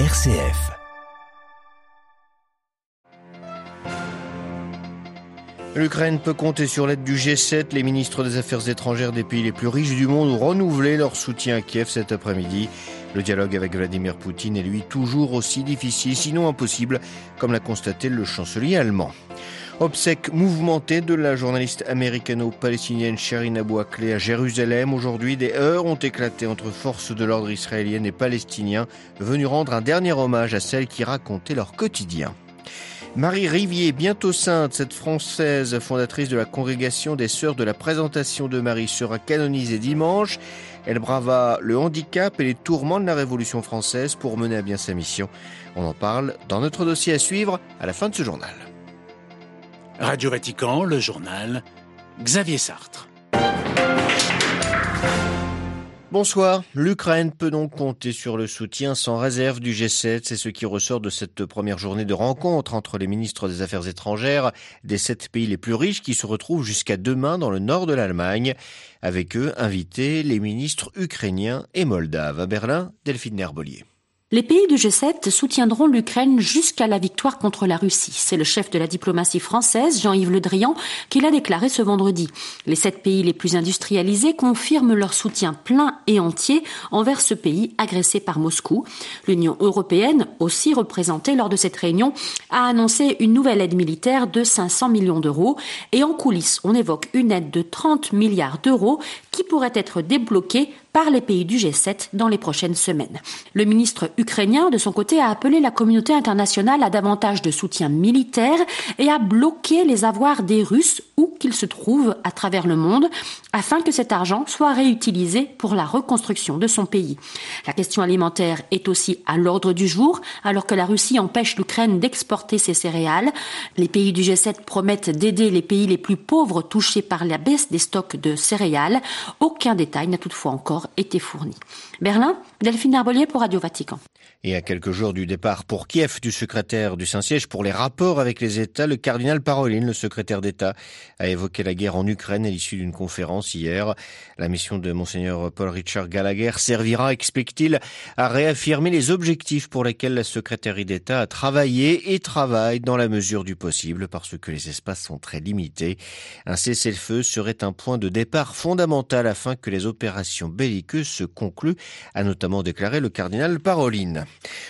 RCF. L'Ukraine peut compter sur l'aide du G7. Les ministres des Affaires étrangères des pays les plus riches du monde ont renouvelé leur soutien à Kiev cet après-midi. Le dialogue avec Vladimir Poutine est lui toujours aussi difficile, sinon impossible, comme l'a constaté le chancelier allemand. Obsèque mouvementée de la journaliste américano-palestinienne Abu Akleh à Jérusalem. Aujourd'hui, des heures ont éclaté entre forces de l'ordre israéliennes et palestiniens, venus rendre un dernier hommage à celles qui racontaient leur quotidien. Marie Rivier, bientôt sainte, cette Française fondatrice de la congrégation des Sœurs de la Présentation de Marie, sera canonisée dimanche. Elle brava le handicap et les tourments de la Révolution française pour mener à bien sa mission. On en parle dans notre dossier à suivre à la fin de ce journal. Radio Vatican, le journal, Xavier Sartre. Bonsoir. L'Ukraine peut donc compter sur le soutien sans réserve du G7. C'est ce qui ressort de cette première journée de rencontre entre les ministres des Affaires étrangères des sept pays les plus riches qui se retrouvent jusqu'à demain dans le nord de l'Allemagne. Avec eux, invités les ministres ukrainiens et moldaves. À Berlin, Delphine Nerbolier. Les pays du G7 soutiendront l'Ukraine jusqu'à la victoire contre la Russie. C'est le chef de la diplomatie française, Jean-Yves Le Drian, qui l'a déclaré ce vendredi. Les sept pays les plus industrialisés confirment leur soutien plein et entier envers ce pays agressé par Moscou. L'Union européenne, aussi représentée lors de cette réunion, a annoncé une nouvelle aide militaire de 500 millions d'euros. Et en coulisses, on évoque une aide de 30 milliards d'euros qui pourrait être débloquée par les pays du G7 dans les prochaines semaines. Le ministre ukrainien, de son côté, a appelé la communauté internationale à davantage de soutien militaire et à bloquer les avoirs des Russes où qu'ils se trouvent à travers le monde afin que cet argent soit réutilisé pour la reconstruction de son pays. La question alimentaire est aussi à l'ordre du jour alors que la Russie empêche l'Ukraine d'exporter ses céréales. Les pays du G7 promettent d'aider les pays les plus pauvres touchés par la baisse des stocks de céréales. Aucun détail n'a toutefois encore été fourni. Berlin, Delphine Arbolier pour Radio Vatican. Et à quelques jours du départ pour Kiev du secrétaire du Saint-Siège pour les rapports avec les États, le cardinal Paroline, le secrétaire d'État, a évoqué la guerre en Ukraine à l'issue d'une conférence hier. La mission de Monseigneur Paul Richard Gallagher servira, explique-t-il, à réaffirmer les objectifs pour lesquels la secrétaire d'État a travaillé et travaille dans la mesure du possible parce que les espaces sont très limités. Un cessez-le-feu serait un point de départ fondamental afin que les opérations belliqueuses se concluent, a notamment déclaré le cardinal Paroline.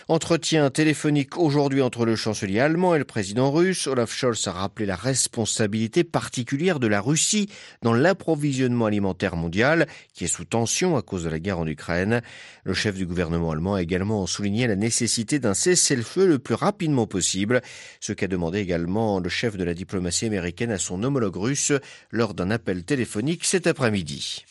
Entretien téléphonique aujourd'hui entre le chancelier allemand et le président russe. Olaf Scholz a rappelé la responsabilité particulière de la Russie dans l'approvisionnement alimentaire mondial, qui est sous tension à cause de la guerre en Ukraine. Le chef du gouvernement allemand a également souligné la nécessité d'un cessez-le-feu le plus rapidement possible, ce qu'a demandé également le chef de la diplomatie américaine à son homologue russe lors d'un appel téléphonique cet après-midi.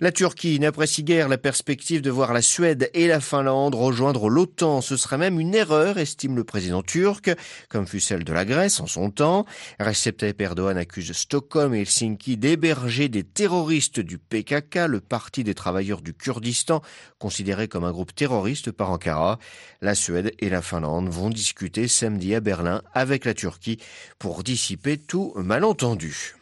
La Turquie n'apprécie guère la perspective de voir la Suède et la Finlande rejoindre l'OTAN. Ce serait même une erreur, estime le président turc, comme fut celle de la Grèce en son temps. Recep Tayyip Erdogan accuse Stockholm et Helsinki d'héberger des terroristes du PKK, le parti des travailleurs du Kurdistan, considéré comme un groupe terroriste par Ankara. La Suède et la Finlande vont discuter samedi à Berlin avec la Turquie pour dissiper tout malentendu.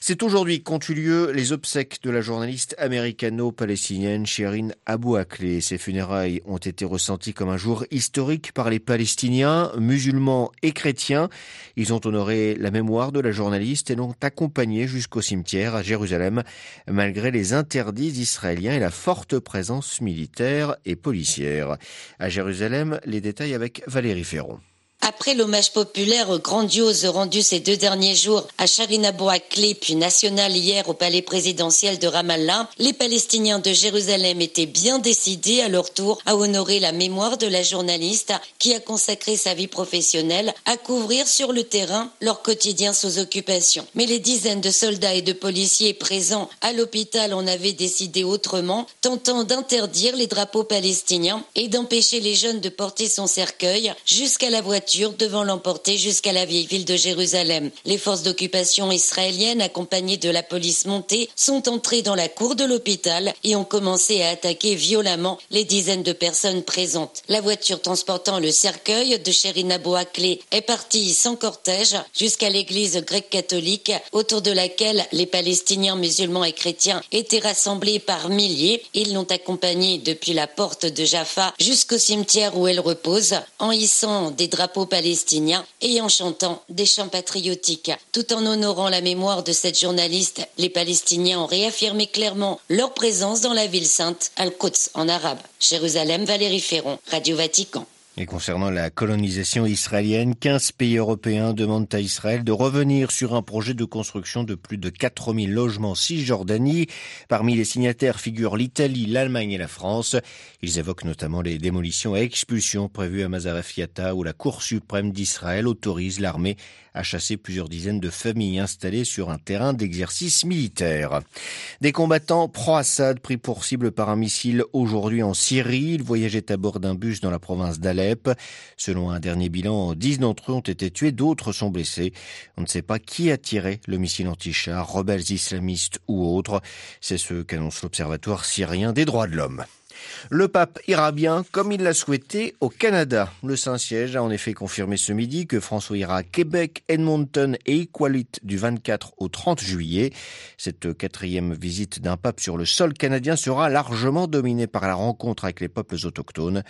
C'est aujourd'hui qu'ont eu lieu les obsèques de la journaliste américano-palestinienne Shirin Abu Akleh. Ses funérailles ont été ressenties comme un jour historique par les Palestiniens, musulmans et chrétiens. Ils ont honoré la mémoire de la journaliste et l'ont accompagnée jusqu'au cimetière à Jérusalem, malgré les interdits israéliens et la forte présence militaire et policière. À Jérusalem, les détails avec Valérie Ferron. Après l'hommage populaire grandiose rendu ces deux derniers jours à Sharina Bouaklé puis national hier au palais présidentiel de Ramallah, les Palestiniens de Jérusalem étaient bien décidés à leur tour à honorer la mémoire de la journaliste qui a consacré sa vie professionnelle à couvrir sur le terrain leur quotidien sous occupation. Mais les dizaines de soldats et de policiers présents à l'hôpital en avaient décidé autrement, tentant d'interdire les drapeaux palestiniens et d'empêcher les jeunes de porter son cercueil jusqu'à la voiture voiture devant l'emporter jusqu'à la vieille ville de Jérusalem. Les forces d'occupation israéliennes, accompagnées de la police montée, sont entrées dans la cour de l'hôpital et ont commencé à attaquer violemment les dizaines de personnes présentes. La voiture transportant le cercueil de Sherina Boaklé est partie sans cortège jusqu'à l'église grecque catholique autour de laquelle les Palestiniens musulmans et chrétiens étaient rassemblés par milliers. Ils l'ont accompagnée depuis la porte de Jaffa jusqu'au cimetière où elle repose, en hissant des drapeaux palestiniens et en chantant des chants patriotiques. Tout en honorant la mémoire de cette journaliste, les Palestiniens ont réaffirmé clairement leur présence dans la ville sainte, Al-Quds en arabe. Jérusalem, Valérie Ferron, Radio Vatican. Et concernant la colonisation israélienne, 15 pays européens demandent à Israël de revenir sur un projet de construction de plus de 4000 logements Cisjordanie. Parmi les signataires figurent l'Italie, l'Allemagne et la France. Ils évoquent notamment les démolitions et expulsions prévues à Mazarafiata où la Cour suprême d'Israël autorise l'armée à chasser plusieurs dizaines de familles installées sur un terrain d'exercice militaire. Des combattants pro-Assad pris pour cible par un missile aujourd'hui en Syrie. Ils voyageaient à bord d'un bus dans la province d'Alep. Selon un dernier bilan, dix d'entre eux ont été tués, d'autres sont blessés. On ne sait pas qui a tiré le missile anti-char, rebelles islamistes ou autres. C'est ce qu'annonce l'Observatoire syrien des droits de l'homme. Le pape ira bien comme il l'a souhaité au Canada. Le Saint-Siège a en effet confirmé ce midi que François ira à Québec, Edmonton et Iqaluit du 24 au 30 juillet. Cette quatrième visite d'un pape sur le sol canadien sera largement dominée par la rencontre avec les peuples autochtones.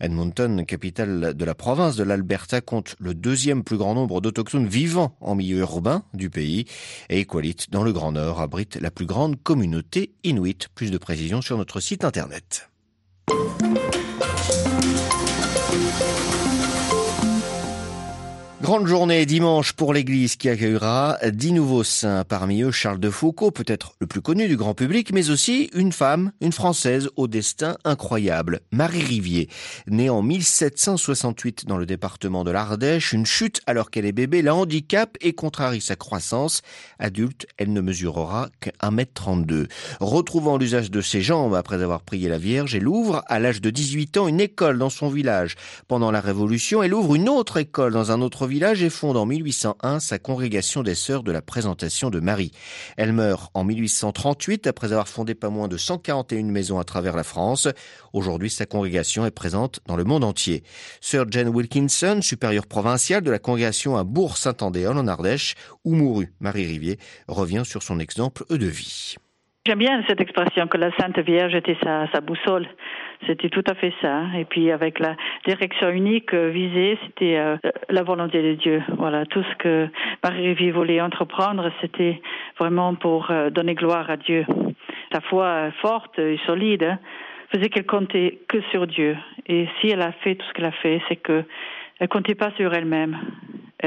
Edmonton, capitale de la province de l'Alberta, compte le deuxième plus grand nombre d'autochtones vivant en milieu urbain du pays. Et Iqaluit, dans le Grand Nord, abrite la plus grande communauté inuit. Plus de précisions sur notre site internet. Thank you. Grande journée dimanche pour l'église qui accueillera dix nouveaux saints. Parmi eux, Charles de Foucault, peut-être le plus connu du grand public, mais aussi une femme, une française au destin incroyable, Marie Rivier. Née en 1768 dans le département de l'Ardèche, une chute alors qu'elle est bébé la handicap et contrarie sa croissance. Adulte, elle ne mesurera qu'un mètre 32. Retrouvant l'usage de ses jambes après avoir prié la Vierge, elle ouvre à l'âge de 18 ans une école dans son village. Pendant la Révolution, elle ouvre une autre école dans un autre village village et fonde en 1801 sa congrégation des Sœurs de la Présentation de Marie. Elle meurt en 1838 après avoir fondé pas moins de 141 maisons à travers la France. Aujourd'hui, sa congrégation est présente dans le monde entier. Sir Jane Wilkinson, supérieure provinciale de la congrégation à Bourg-Saint-Andéol en Ardèche, où mourut Marie Rivier, revient sur son exemple de vie. J'aime bien cette expression que la Sainte Vierge était sa, sa boussole. C'était tout à fait ça. Et puis avec la direction unique euh, visée, c'était euh, la volonté de Dieu. Voilà, tout ce que Marie-Vie voulait entreprendre, c'était vraiment pour euh, donner gloire à Dieu. Sa foi forte et solide hein, faisait qu'elle comptait que sur Dieu. Et si elle a fait tout ce qu'elle a fait, c'est que elle comptait pas sur elle-même.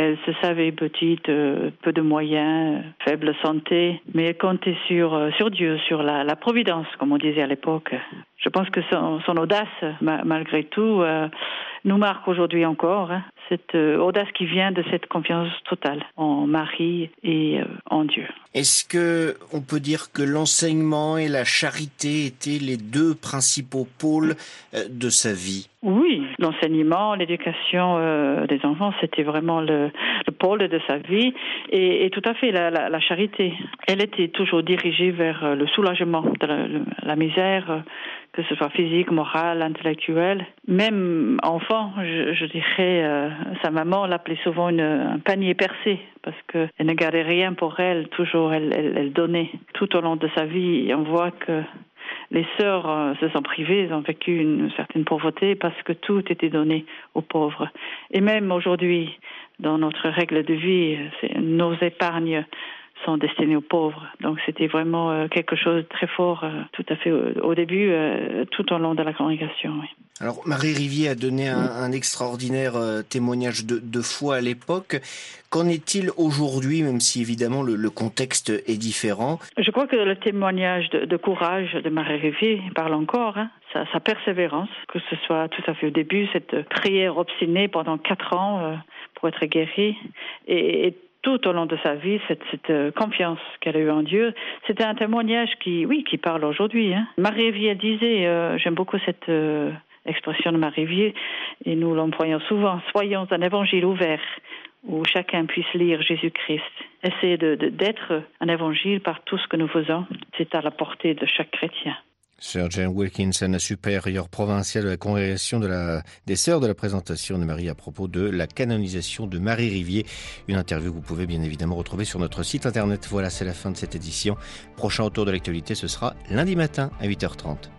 Elle se savait petite, euh, peu de moyens, faible santé, mais elle comptait sur, euh, sur Dieu, sur la, la providence, comme on disait à l'époque. Je pense que son, son audace, malgré tout, euh, nous marque aujourd'hui encore. Hein, cette audace qui vient de cette confiance totale en Marie et en Dieu. Est-ce que on peut dire que l'enseignement et la charité étaient les deux principaux pôles de sa vie? Oui, l'enseignement, l'éducation des enfants, c'était vraiment le, le, pôle de sa vie et, et tout à fait la, la, la, charité. Elle était toujours dirigée vers euh, le soulagement de la, la misère, euh, que ce soit physique, morale, intellectuelle. Même enfant, je, je dirais, euh, sa maman l'appelait souvent une, un panier percé parce qu'elle ne gardait rien pour elle, toujours elle, elle, elle donnait. Tout au long de sa vie, on voit que les sœurs euh, se sont privées, elles ont vécu une certaine pauvreté parce que tout était donné aux pauvres. Et même aujourd'hui, dans notre règle de vie, nos épargnes sont destinées aux pauvres. Donc c'était vraiment euh, quelque chose de très fort euh, tout à fait au, début, tout au long de la congrégation. Alors Marie Rivier a donné un, extraordinaire témoignage de, foi à l'époque. Qu'en est-il aujourd'hui, même si évidemment le, contexte est différent? Je crois que le témoignage de, courage de Marie Rivier parle encore. Hein, sa, persévérance, que ce soit tout à fait au début, cette prière obstinée pendant quatre ans pour être guérie, et, tout au long de sa vie, cette, cette confiance qu'elle a eue en Dieu, c'était un témoignage qui, oui, qui parle aujourd'hui. Hein. Marie Vie disait, euh, j'aime beaucoup cette euh, l'expression de Marie-Vie, et nous l'employons souvent. Soyons un évangile ouvert où chacun puisse lire Jésus-Christ. Essayer d'être un évangile par tout ce que nous faisons, c'est à la portée de chaque chrétien. Sir Jane Wilkinson, supérieur provincial de la congrégation des Sœurs de la Présentation de Marie à propos de la canonisation de Marie Rivier. Une interview que vous pouvez bien évidemment retrouver sur notre site internet. Voilà, c'est la fin de cette édition. Prochain autour de l'actualité, ce sera lundi matin à 8h30.